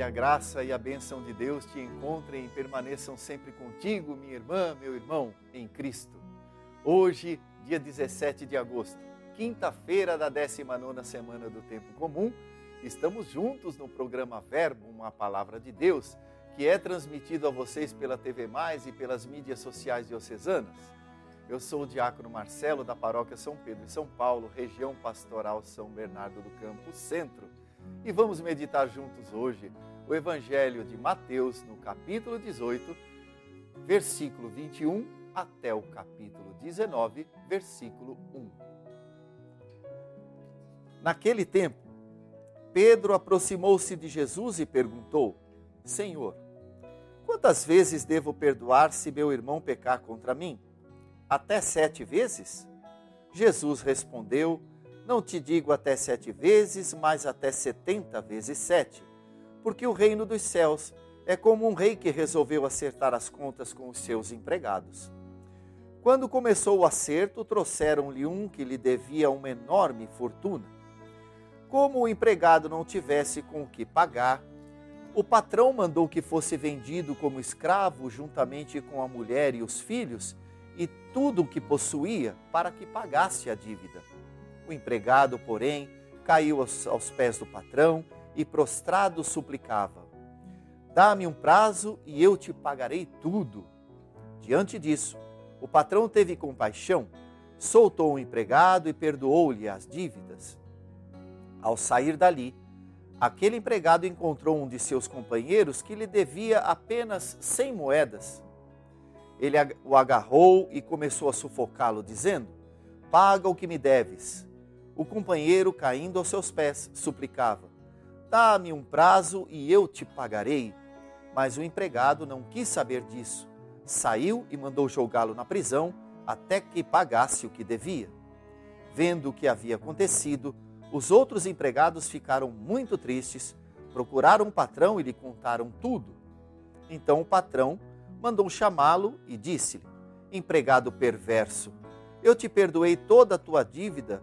Que a graça e a bênção de Deus te encontrem e permaneçam sempre contigo, minha irmã, meu irmão, em Cristo. Hoje, dia 17 de agosto, quinta-feira da 19 semana do Tempo Comum, estamos juntos no programa Verbo, uma palavra de Deus, que é transmitido a vocês pela TV Mais e pelas mídias sociais diocesanas. Eu sou o diácono Marcelo, da paróquia São Pedro e São Paulo, região pastoral São Bernardo do Campo Centro. E vamos meditar juntos hoje o Evangelho de Mateus, no capítulo 18, versículo 21 até o capítulo 19, versículo 1. Naquele tempo, Pedro aproximou-se de Jesus e perguntou: Senhor, quantas vezes devo perdoar se meu irmão pecar contra mim? Até sete vezes? Jesus respondeu: Não te digo até sete vezes, mas até setenta vezes sete. Porque o reino dos céus é como um rei que resolveu acertar as contas com os seus empregados. Quando começou o acerto, trouxeram-lhe um que lhe devia uma enorme fortuna. Como o empregado não tivesse com o que pagar, o patrão mandou que fosse vendido como escravo juntamente com a mulher e os filhos e tudo o que possuía para que pagasse a dívida. O empregado, porém, caiu aos, aos pés do patrão e prostrado suplicava: Dá-me um prazo e eu te pagarei tudo. Diante disso, o patrão teve compaixão, soltou o empregado e perdoou-lhe as dívidas. Ao sair dali, aquele empregado encontrou um de seus companheiros que lhe devia apenas cem moedas. Ele o agarrou e começou a sufocá-lo, dizendo: Paga o que me deves. O companheiro, caindo aos seus pés, suplicava: Dá-me um prazo e eu te pagarei. Mas o empregado não quis saber disso. Saiu e mandou jogá-lo na prisão até que pagasse o que devia. Vendo o que havia acontecido, os outros empregados ficaram muito tristes, procuraram o patrão e lhe contaram tudo. Então o patrão mandou chamá-lo e disse-lhe: Empregado perverso, eu te perdoei toda a tua dívida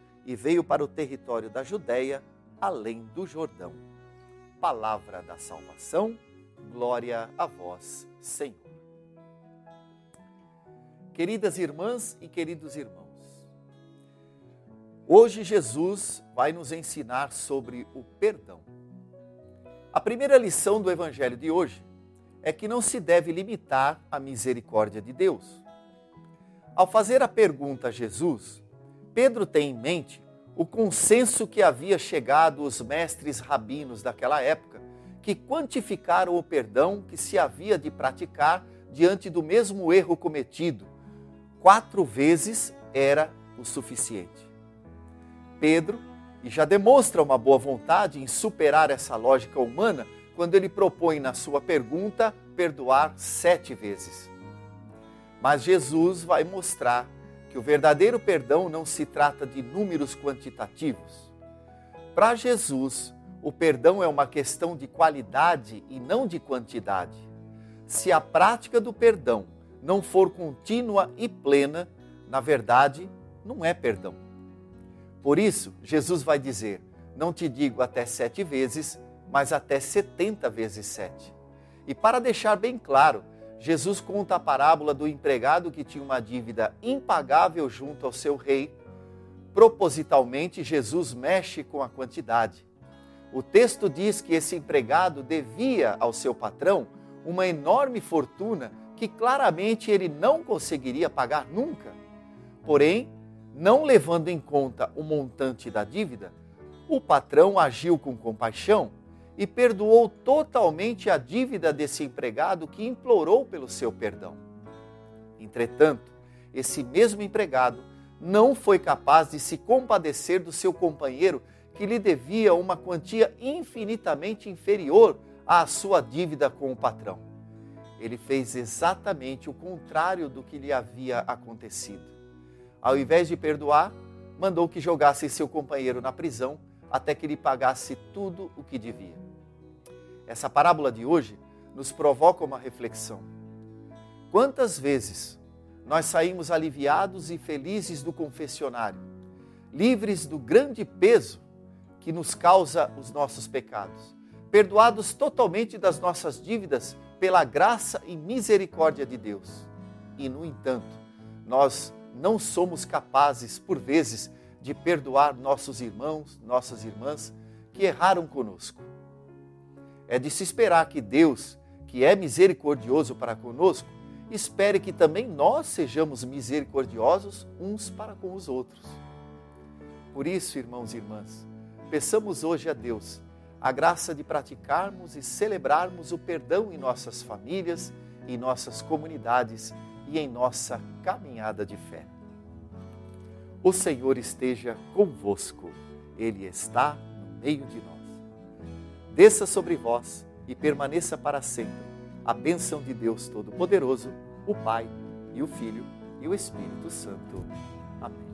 e veio para o território da Judéia, além do Jordão. Palavra da salvação, glória a vós, Senhor. Queridas irmãs e queridos irmãos, hoje Jesus vai nos ensinar sobre o perdão. A primeira lição do Evangelho de hoje é que não se deve limitar à misericórdia de Deus. Ao fazer a pergunta a Jesus, Pedro tem em mente o consenso que havia chegado os mestres rabinos daquela época, que quantificaram o perdão que se havia de praticar diante do mesmo erro cometido. Quatro vezes era o suficiente. Pedro, e já demonstra uma boa vontade em superar essa lógica humana quando ele propõe na sua pergunta perdoar sete vezes. Mas Jesus vai mostrar que o verdadeiro perdão não se trata de números quantitativos. Para Jesus, o perdão é uma questão de qualidade e não de quantidade. Se a prática do perdão não for contínua e plena, na verdade, não é perdão. Por isso, Jesus vai dizer: Não te digo até sete vezes, mas até setenta vezes sete. E para deixar bem claro Jesus conta a parábola do empregado que tinha uma dívida impagável junto ao seu rei. Propositalmente, Jesus mexe com a quantidade. O texto diz que esse empregado devia ao seu patrão uma enorme fortuna que claramente ele não conseguiria pagar nunca. Porém, não levando em conta o montante da dívida, o patrão agiu com compaixão e perdoou totalmente a dívida desse empregado que implorou pelo seu perdão. Entretanto, esse mesmo empregado não foi capaz de se compadecer do seu companheiro que lhe devia uma quantia infinitamente inferior à sua dívida com o patrão. Ele fez exatamente o contrário do que lhe havia acontecido. Ao invés de perdoar, mandou que jogasse seu companheiro na prisão até que lhe pagasse tudo o que devia. Essa parábola de hoje nos provoca uma reflexão. Quantas vezes nós saímos aliviados e felizes do confessionário, livres do grande peso que nos causa os nossos pecados, perdoados totalmente das nossas dívidas pela graça e misericórdia de Deus. E, no entanto, nós não somos capazes, por vezes, de perdoar nossos irmãos, nossas irmãs que erraram conosco. É de se esperar que Deus, que é misericordioso para conosco, espere que também nós sejamos misericordiosos uns para com os outros. Por isso, irmãos e irmãs, peçamos hoje a Deus a graça de praticarmos e celebrarmos o perdão em nossas famílias, em nossas comunidades e em nossa caminhada de fé. O Senhor esteja convosco, Ele está no meio de nós. Desça sobre vós e permaneça para sempre a bênção de Deus Todo-Poderoso, o Pai e o Filho e o Espírito Santo. Amém.